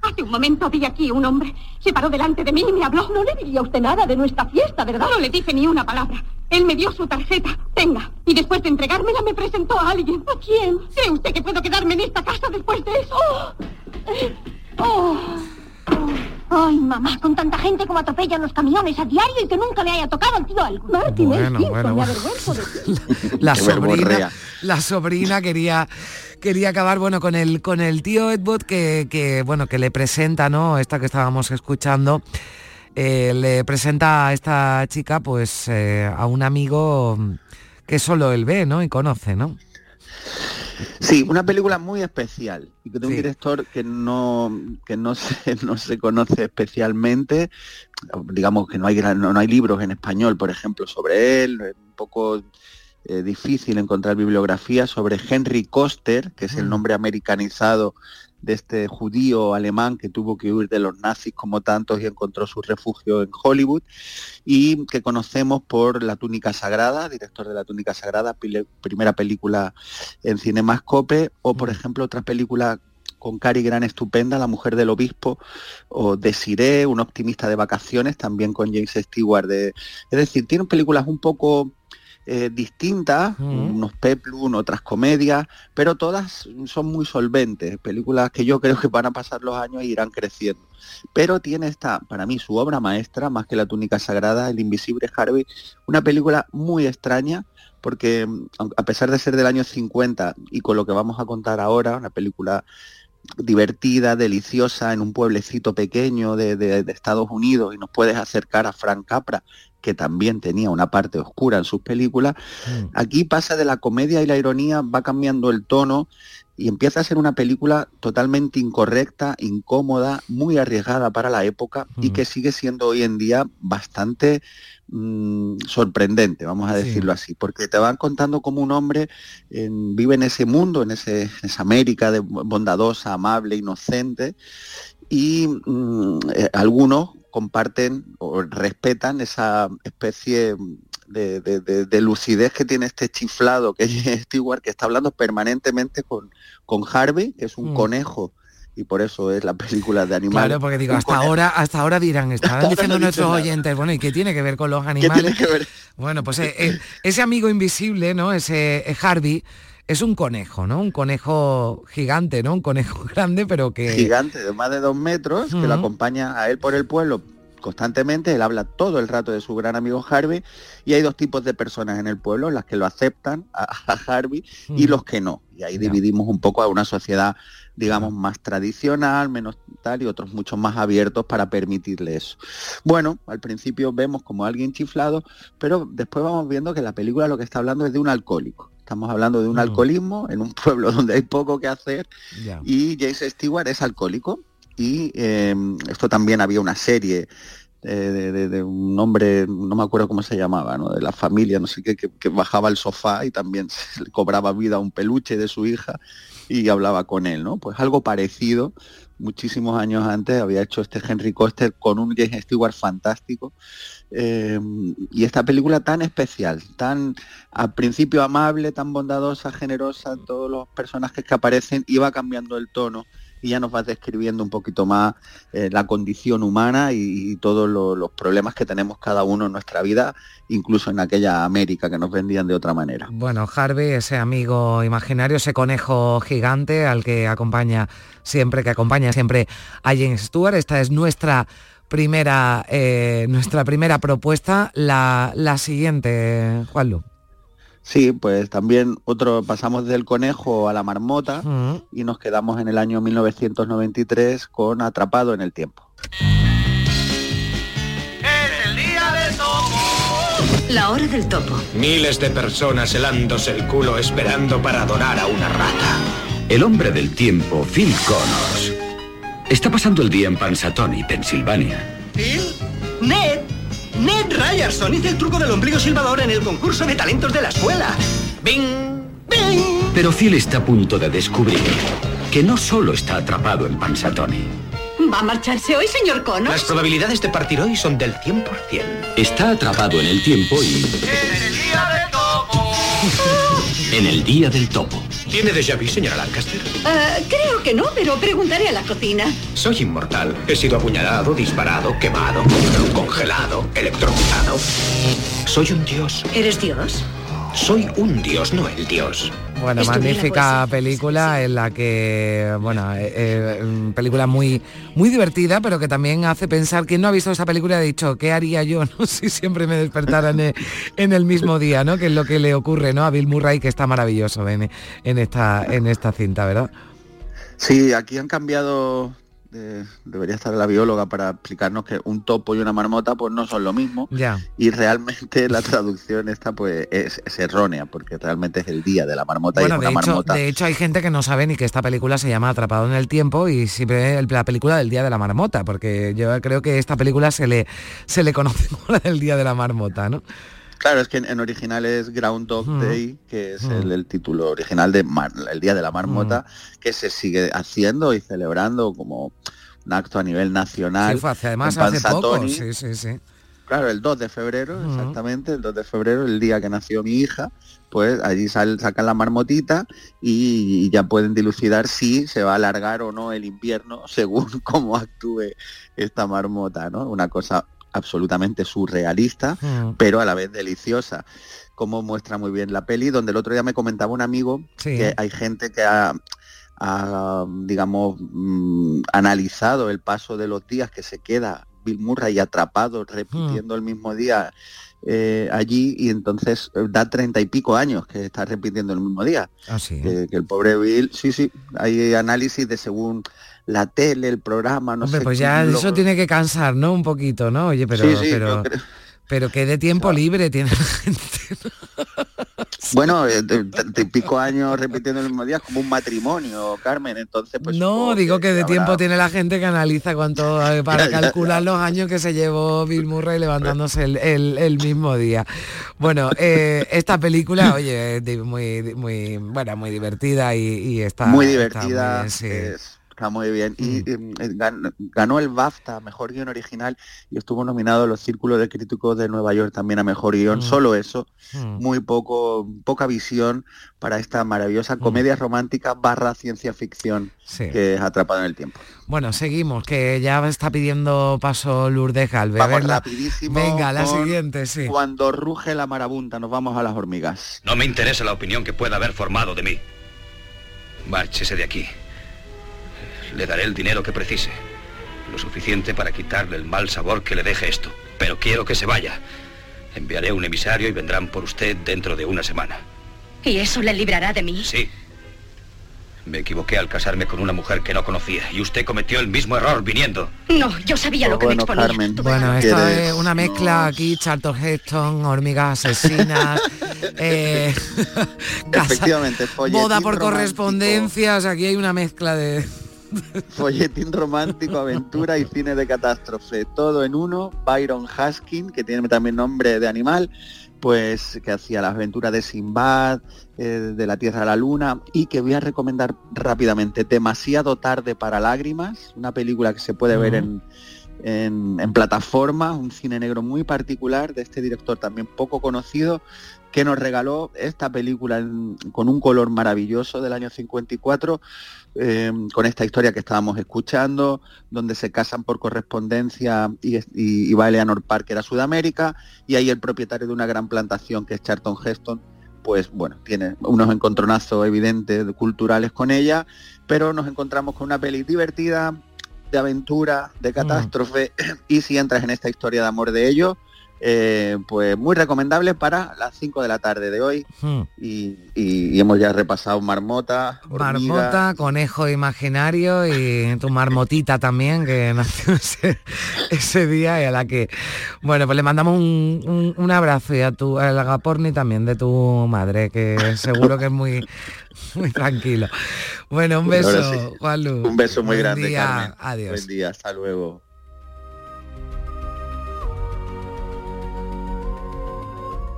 Hace un momento vi aquí un hombre. Se paró delante de mí y me habló. No le diría usted nada de nuestra fiesta, ¿verdad? No le dije ni una palabra. Él me dio su tarjeta. Tenga. Y después de entregármela me presentó a alguien. ¿A quién? ¿Cree usted que puedo quedarme en esta casa después de eso? ¡Oh! oh. Ay, mamá, con tanta gente como atropellan los camiones a diario y que nunca le haya tocado al tío algo. Martín, bueno, bueno, bueno. La, sobrina, la sobrina quería quería acabar bueno con el con el tío Edward que, que bueno que le presenta, ¿no? Esta que estábamos escuchando. Eh, le presenta a esta chica pues eh, a un amigo que solo él ve, ¿no? Y conoce, ¿no? Sí, una película muy especial y de un director que no que no se no se conoce especialmente, digamos que no hay no, hay libros en español, por ejemplo, sobre él, es un poco eh, difícil encontrar bibliografía sobre Henry Koster, que es el mm. nombre americanizado de este judío alemán que tuvo que huir de los nazis como tantos y encontró su refugio en Hollywood y que conocemos por La túnica sagrada, director de La túnica sagrada, primera película en Cinemascope o por ejemplo otra película con Cary Grant estupenda, La mujer del obispo, o Desiree, un optimista de vacaciones, también con James Stewart. De, es decir, tienen películas un poco eh, distintas, unos peplum, otras comedias, pero todas son muy solventes, películas que yo creo que van a pasar los años e irán creciendo. Pero tiene esta, para mí, su obra maestra, más que La túnica sagrada, El invisible Harvey, una película muy extraña, porque mm, a pesar de ser del año 50 y con lo que vamos a contar ahora, una película divertida, deliciosa, en un pueblecito pequeño de, de, Estados Unidos y nos puedes acercar a Frank Capra, que también tenía una parte oscura en sus películas, mm. aquí pasa de la comedia y la ironía, va cambiando el tono y empieza a ser una película totalmente incorrecta, incómoda, muy arriesgada para la época y mm. que sigue siendo hoy en día bastante mm, sorprendente, vamos a decirlo así, porque te van contando como un hombre vive en ese mundo, en, ese, esa América de bondadosa, amable, inocente, y eh, algunos comparten o respetan esa especie de, lucidez que tiene este chiflado que es Stewart, que está hablando permanentemente con, con Harvey, que es un mm. conejo y por eso es la película de animales. Claro, porque digo, hasta ahora, hasta ahora dirán, estarán diciendo nuestros oyentes, bueno, ¿y qué tiene que ver con los animales? Bueno, pues eh, eh, ese amigo invisible, ¿no? Ese eh, Harvey, es un conejo, ¿no? Un conejo gigante, ¿no? Un conejo grande, pero que... Gigante, de más de dos metros, que lo acompaña a él por el pueblo constantemente, él habla todo el rato de su gran amigo Harvey y hay dos tipos de personas en el pueblo, las que lo aceptan a, Harvey y los que no. Y ahí dividimos un poco a una sociedad, digamos, más tradicional, menos tal, y otros mucho más abiertos para permitirle eso. Bueno, al principio vemos como alguien chiflado, pero después vamos viendo que la película lo que está hablando es de un alcohólico. Estamos hablando de un alcoholismo en un pueblo donde hay poco que hacer y Jace Stewart es alcohólico y em, esto también había una serie eh, de, un hombre, no me acuerdo cómo se llamaba, ¿no? de la familia, no sé qué, que, bajaba al sofá y también se le cobraba vida a un peluche de su hija y hablaba con él, ¿no? Pues algo parecido, muchísimos años antes había hecho este Henry Coster con un James Stewart fantástico. Em, y esta película tan especial, tan al principio amable, tan bondadosa, generosa, todos los personajes que aparecen, iba cambiando el tono y ya nos vas describiendo un poquito más eh, la condición humana y, todos los problemas que tenemos cada uno en nuestra vida, incluso en aquella América que nos vendían de otra manera. Bueno, Harvey, ese amigo imaginario, ese conejo gigante al que acompaña siempre, que acompaña siempre a James Stewart, esta es nuestra primera, eh, nuestra primera propuesta, la, la siguiente, Juanlu. Sí, pues también otro pasamos del conejo a la marmota y nos quedamos en el año 1993 con Atrapado en el tiempo. Es el día del topo. La hora del topo. Miles de personas helándose el culo esperando para adorar a una rata. El hombre del tiempo, Phil Connors, está pasando el día en Pansatoni, Pensilvania. ¿Phil? ¿Ned? Ned Ryerson hizo el truco del ombligo silbador en el concurso de talentos de la escuela. ¡Bing! ¡Bing! Pero Phil está a punto de descubrir que no solo está atrapado en Pansatoni. ¿Va a marcharse hoy, señor Connors? Las probabilidades de partir hoy son del 100%. Está atrapado en el tiempo y... ¡En el día del topo! en el día del topo. ¿Tiene déjà vu, señora Lancaster? Uh, creo que no, pero preguntaré a la cocina. Soy inmortal. He sido apuñalado, disparado, quemado, congelado, electrocutado. Soy un dios. ¿Eres dios? Soy un dios, no el dios. Bueno, magnífica película en la que, bueno, eh, eh, película muy, muy divertida, pero que también hace pensar, quien no ha visto esa película ha dicho, ¿qué haría yo no? si siempre me despertara en el, mismo día, ¿no? Que es lo que le ocurre, ¿no? A Bill Murray, que está maravilloso en, en, esta, en esta cinta, ¿verdad? Sí, aquí han cambiado debería estar la bióloga para explicarnos que un topo y una marmota pues no son lo mismo y realmente la traducción esta pues es, errónea porque realmente es el día de la marmota y una de hecho, marmota. De hecho hay gente que no sabe ni que esta película se llama Atrapado en el tiempo y siempre la película del día de la marmota porque yo creo que esta película se le se le conoce como la del día de la marmota, ¿no? Claro, es que en, original es Groundhog mm. Day, que es mm. el, título original de el Día de la Marmota, mm. que se sigue haciendo y celebrando como un acto a nivel nacional. Sí, hace, además hace poco, sí, sí, sí. Claro, el 2 de febrero, exactamente, el 2 de febrero, el día que nació mi hija, pues allí sacan la marmotita y, ya pueden dilucidar si se va a alargar o no el invierno según cómo actúe esta marmota, ¿no? Una cosa absolutamente surrealista, mm. pero a la vez deliciosa, como muestra muy bien la peli, donde el otro día me comentaba un amigo que hay gente que ha, digamos, mm, analizado el paso de los días que se queda Bill Murray atrapado, repitiendo mm. el mismo día eh, allí y entonces eh, da treinta y pico años que está repitiendo el mismo día. Ah, que, el pobre Bill, sí, sí, hay análisis de según la tele, el programa, no sé. Pues ya eso tiene que cansar, ¿no? Un poquito, ¿no? Oye, pero, pero, pero que de tiempo libre tiene la gente. Bueno, eh, de, pico años repitiendo el mismo día como un matrimonio, Carmen, entonces pues... No, digo que, de tiempo tiene la gente que analiza cuánto, eh, para calcular los años que se llevó Bill Murray levantándose el, mismo día. Bueno, eh, esta película, oye, muy, muy, bueno, muy divertida y, está... Muy divertida, Está muy bien. Y mm. eh, ganó, el BAFTA, Mejor Guión Original, y estuvo nominado a los Círculos de Críticos de Nueva York también a Mejor Guión. Mm. Solo eso, mm. muy poco, poca visión para esta maravillosa comedia romántica barra ciencia ficción que es Atrapado en el Tiempo. Bueno, seguimos, que ya está pidiendo paso Lourdes Galvez. Vamos rapidísimo. Venga, la siguiente, sí. Cuando ruge la marabunta, nos vamos a las hormigas. No me interesa la opinión que pueda haber formado de mí. Márchese de aquí. Le daré el dinero que precise. Lo suficiente para quitarle el mal sabor que le deje esto. Pero quiero que se vaya. Enviaré un emisario y vendrán por usted dentro de una semana. ¿Y eso le librará de mí? Sí. Me equivoqué al casarme con una mujer que no conocía y usted cometió el mismo error viniendo. No, yo sabía lo que me exponía. bueno, esto es una mezcla aquí, Charlton Heston, hormigas asesinas, eh, Efectivamente, boda por correspondencias, aquí hay una mezcla de... Folletín romántico, aventura y cine de catástrofe. Todo en uno. Byron Haskin, que tiene también nombre de animal, pues que hacía las aventuras de Sinbad, eh, de la Tierra a la Luna, y que voy a recomendar rápidamente. Demasiado tarde para lágrimas, una película que se puede ver en, en, en plataforma, un cine negro muy particular de este director también poco conocido, que nos regaló esta película con un color maravilloso del año 54, eh, con esta historia que estábamos escuchando, donde se casan por correspondencia y, y, va Eleanor Parker a Sudamérica, y ahí el propietario de una gran plantación que es Charlton Heston, pues bueno, tiene unos encontronazos evidentes culturales con ella, pero nos encontramos con una peli divertida, de aventura, de catástrofe, y si entras en esta historia de amor de ellos, eh, pues muy recomendable para las 5 de la tarde de hoy. Hmm. y, hemos ya repasado marmota marmota conejo imaginario y tu marmotita también que nació ese, día y a la que bueno pues le mandamos un, abrazo y a tu al agaporni también de tu madre que seguro que es muy muy tranquilo. Bueno un beso Juan un beso muy grande día. adiós. Buen día hasta luego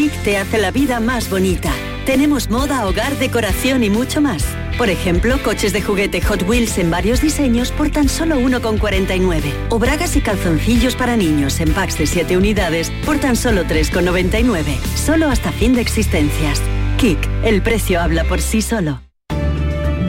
Kik te hace la vida más bonita. Tenemos moda, hogar, decoración y mucho más. Por ejemplo, coches de juguete Hot Wheels en varios diseños por tan solo 1,49. O bragas y calzoncillos para niños en packs de 7 unidades por tan solo 3,99. Solo hasta fin de existencias. Kik, el precio habla por sí solo.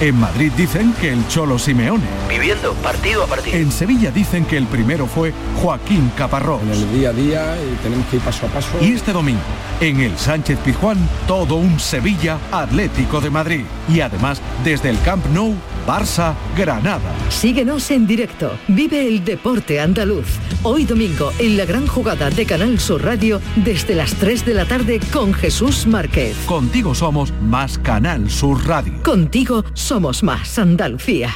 En Madrid dicen que el Cholo Simeone. Viviendo partido a partido. En Sevilla dicen que el primero fue Joaquín Caparrós. En el día a día y tenemos que ir paso a paso. Y este domingo, en el Sánchez Pizjuán, todo un Sevilla Atlético de Madrid. Y además, desde el Camp Nou, Barça, Granada. Síguenos en directo. Vive el deporte andaluz. Hoy domingo, en la gran jugada de Canal Sur Radio, desde las 3 de la tarde con Jesús Márquez. Contigo somos más Canal Sur Radio. Contigo somos más Andalucía.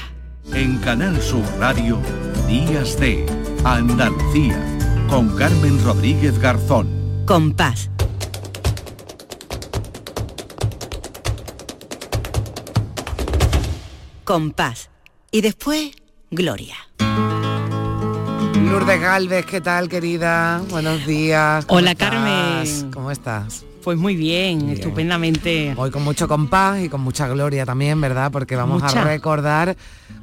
En Canal Sur Radio, Días de Andalucía, con Carmen Rodríguez Garzón. Con paz. Con paz. Y después, gloria. Lourdes Galvez, ¿qué tal, querida? Buenos días. Hola, Carmen. ¿Cómo estás? Pues muy bien, estupendamente. Hoy con mucho compás y con mucha gloria también, ¿verdad? Porque vamos a recordar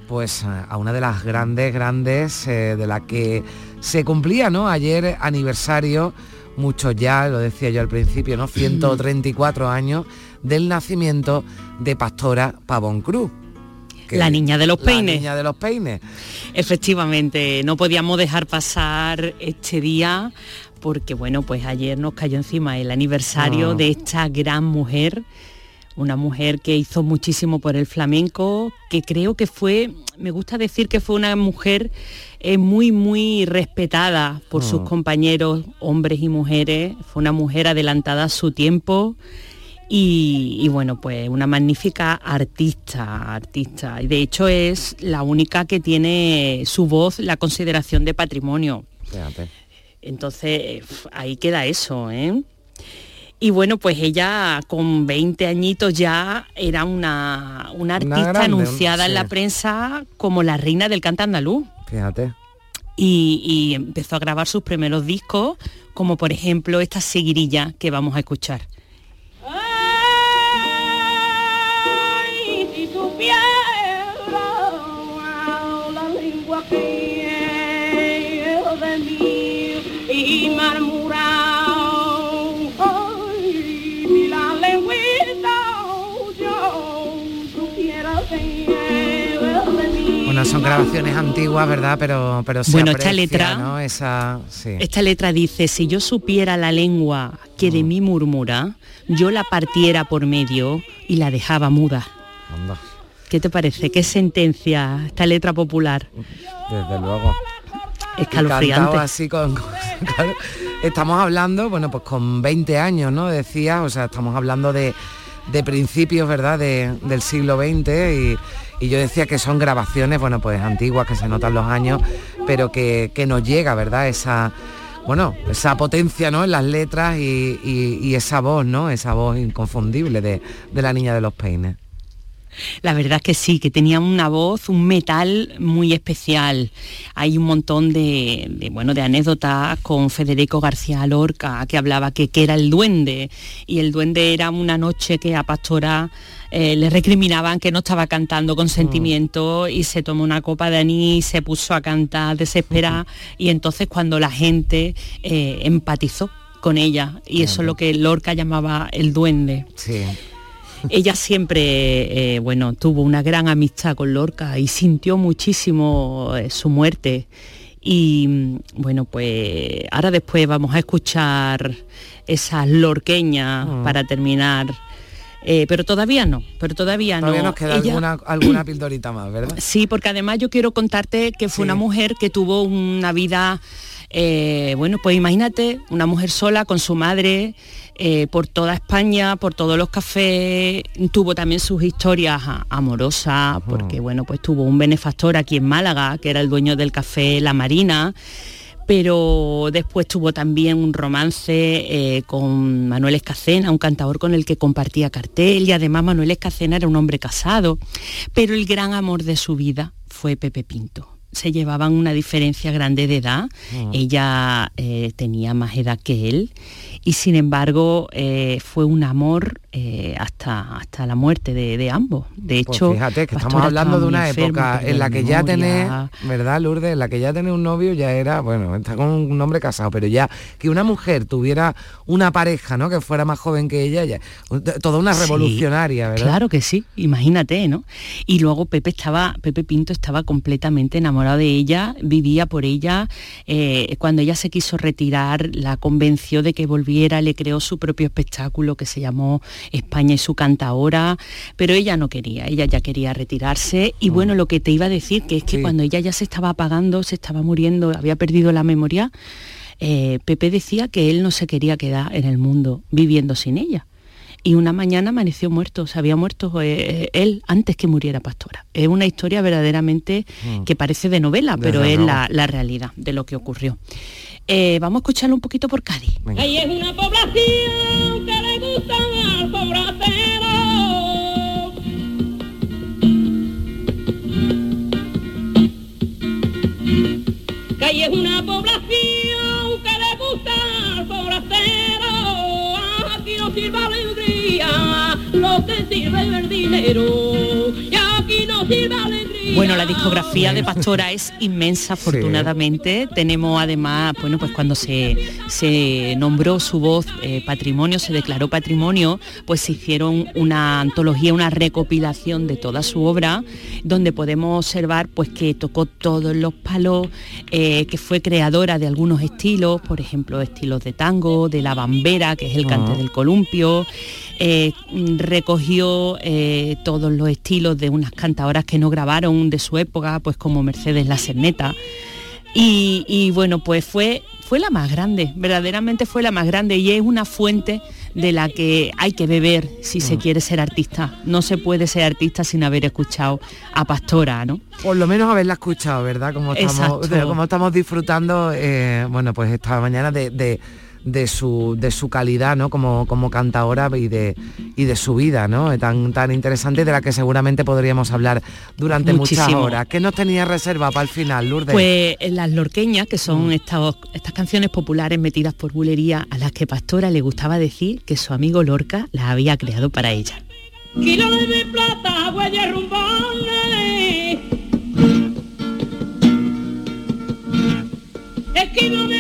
pues a una de las grandes, grandes eh, de la que se cumplía, ¿no? Ayer aniversario, mucho ya, lo decía yo al principio, ¿no? 134 años del nacimiento de Pastora Pavón Cruz. La niña de los peines. La niña de los peines. Efectivamente, no podíamos dejar pasar este día porque bueno, pues ayer nos cayó encima el aniversario ah. de esta gran mujer, una mujer que hizo muchísimo por el flamenco, que creo que fue, me gusta decir que fue una mujer eh, muy, muy respetada por sus ah. compañeros, hombres y mujeres, fue una mujer adelantada a su tiempo. Y, y, bueno, pues una magnífica artista, artista. Y de hecho es la única que tiene su voz la consideración de patrimonio. Fíjate. Entonces, ahí queda eso, ¿eh? Y bueno, pues ella con 20 añitos ya era una, una artista anunciada en la prensa como la reina del cante andaluz. Fíjate. Y, y, empezó a grabar sus primeros discos, como por ejemplo esta seguirilla que vamos a escuchar. Son grabaciones antiguas, ¿verdad? Pero, pero se bueno, esta letra, Esa, esta letra dice: si yo supiera la lengua que de mm. mí murmura, yo la partiera por medio y la dejaba muda. ¿Qué te parece? ¿Qué sentencia esta letra popular? Desde luego. Escalofriante. Así con, estamos hablando, bueno, pues con 20 años, ¿no? Decía, o sea, estamos hablando de, de principios, ¿verdad? del siglo XX y y yo decía que son grabaciones, bueno, pues antiguas, que se notan los años, pero que, nos llega, ¿verdad? Esa, bueno, esa potencia, ¿no? En las letras y, esa voz, ¿no? Esa voz inconfundible de, de la niña de los peines. La verdad es que sí, que tenía una voz, un metal muy especial. Hay un montón de, bueno, de anécdotas con Federico García Lorca, que hablaba que, que, era el duende, y el duende era una noche que a Pastora eh, le recriminaban que no estaba cantando con sentimiento y se tomó una copa de anís, se puso a cantar desesperada, y entonces cuando la gente eh, empatizó con ella, y eso es lo que Lorca llamaba el duende. Sí. Ella siempre, eh, bueno, tuvo una gran amistad con Lorca y sintió muchísimo eh, su muerte. Y mm, bueno, pues ahora después vamos a escuchar esas lorqueñas mm. para terminar. Eh, pero todavía no, pero todavía, todavía nos queda alguna, alguna pildorita más, ¿verdad? Sí, porque además yo quiero contarte que fue una mujer que tuvo una vida, bueno, pues imagínate, una mujer sola con su madre, eh, por toda España, por todos los cafés, tuvo también sus historias amorosas, porque bueno, pues tuvo un benefactor aquí en Málaga, que era el dueño del café La Marina, pero después tuvo también un romance eh, con Manuel Escacena, un cantador con el que compartía cartel, y además Manuel Escacena era un hombre casado, pero el gran amor de su vida fue Pepe Pinto se llevaban una diferencia grande de edad. Ella eh, tenía más edad que él y sin embargo eh, fue un amor eh, hasta, hasta la muerte de, ambos. De pues hecho, fíjate que estamos hablando de una época en la que ya tenés, ¿verdad, Lourdes? En la que ya tenés un novio ya era, bueno, está con un hombre casado, pero ya que una mujer tuviera una pareja, ¿no? Que fuera más joven que ella, ya, toda una revolucionaria, ¿verdad? Claro que sí, imagínate, ¿no? Y luego Pepe estaba, Pepe Pinto estaba completamente enamorado de ella, vivía por ella. Eh, cuando ella se quiso retirar, la convenció de que volviera, le creó su propio espectáculo que se llamó España y su ahora pero ella no quería, ella ya quería retirarse y mm. bueno, lo que te iba a decir, que es que cuando ella ya se estaba apagando, se estaba muriendo, había perdido la memoria, eh, Pepe decía que él no se quería quedar en el mundo viviendo sin ella y una mañana amaneció muerto, se había muerto eh, él antes que muriera Pastora. Es una historia verdaderamente mm. que parece de novela, pero es la, realidad de lo que ocurrió. Eh, vamos a escucharlo un poquito por Cádiz. Ahí es una población que le gustan Pobrasero, calle es una población que le gusta al pobrasero, aquí no sirve a la lluvia, no se sirve ver dinero bueno, la discografía de Pastora es inmensa, afortunadamente. Tenemos además, bueno, pues cuando se, se nombró su voz eh, patrimonio, se declaró patrimonio, pues se hicieron una antología, una recopilación de toda su obra, donde podemos observar pues que tocó todos los palos, eh, que fue creadora de algunos estilos, por ejemplo, estilos de tango, de la bambera, que es el cante ah. del columpio, eh, recogió todos los estilos de unas cantadoras que no grabaron de su época, pues como Mercedes La Cerneta. Y, bueno, pues fue, fue la más grande, verdaderamente fue la más grande y es una fuente de la que hay que beber si se mm. quiere ser artista. No se puede ser artista sin haber escuchado a Pastora, ¿no? Por lo menos haberla escuchado, ¿verdad? Como estamos, como estamos disfrutando, eh, bueno, pues esta mañana de de su, de su calidad ¿no? como, como cantadora y de, y de su vida ¿no? tan, tan interesante de la que seguramente podríamos hablar durante muchas horas. ¿Qué nos tenía reserva para el final, Lourdes? Pues las lorqueñas, que son mm. estas, estas canciones populares metidas por bulería a las que Pastora le gustaba decir que su amigo Lorca las había creado para ella. de plata, de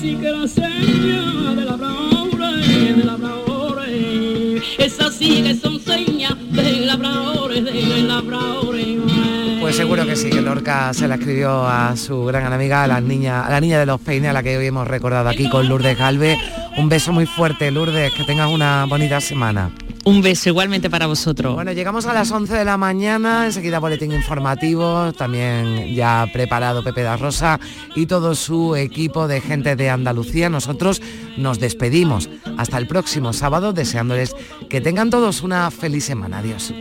así que la seña de labradores, de labradores, es así que son señas de labradores, de labradores. Pues seguro que sí, que Lorca se la escribió a su gran amiga, a la niña, a la niña de los peines, a la que hoy hemos recordado aquí con Lourdes Galve. Un beso muy fuerte, Lourdes, que tengas una bonita semana. Un beso igualmente para vosotros. Bueno, llegamos a las 11 de la mañana, enseguida boletín informativo, también ya preparado Pepe da Rosa y todo su equipo de gente de Andalucía. Nosotros nos despedimos hasta el próximo sábado deseándoles que tengan todos una feliz semana. Adiós.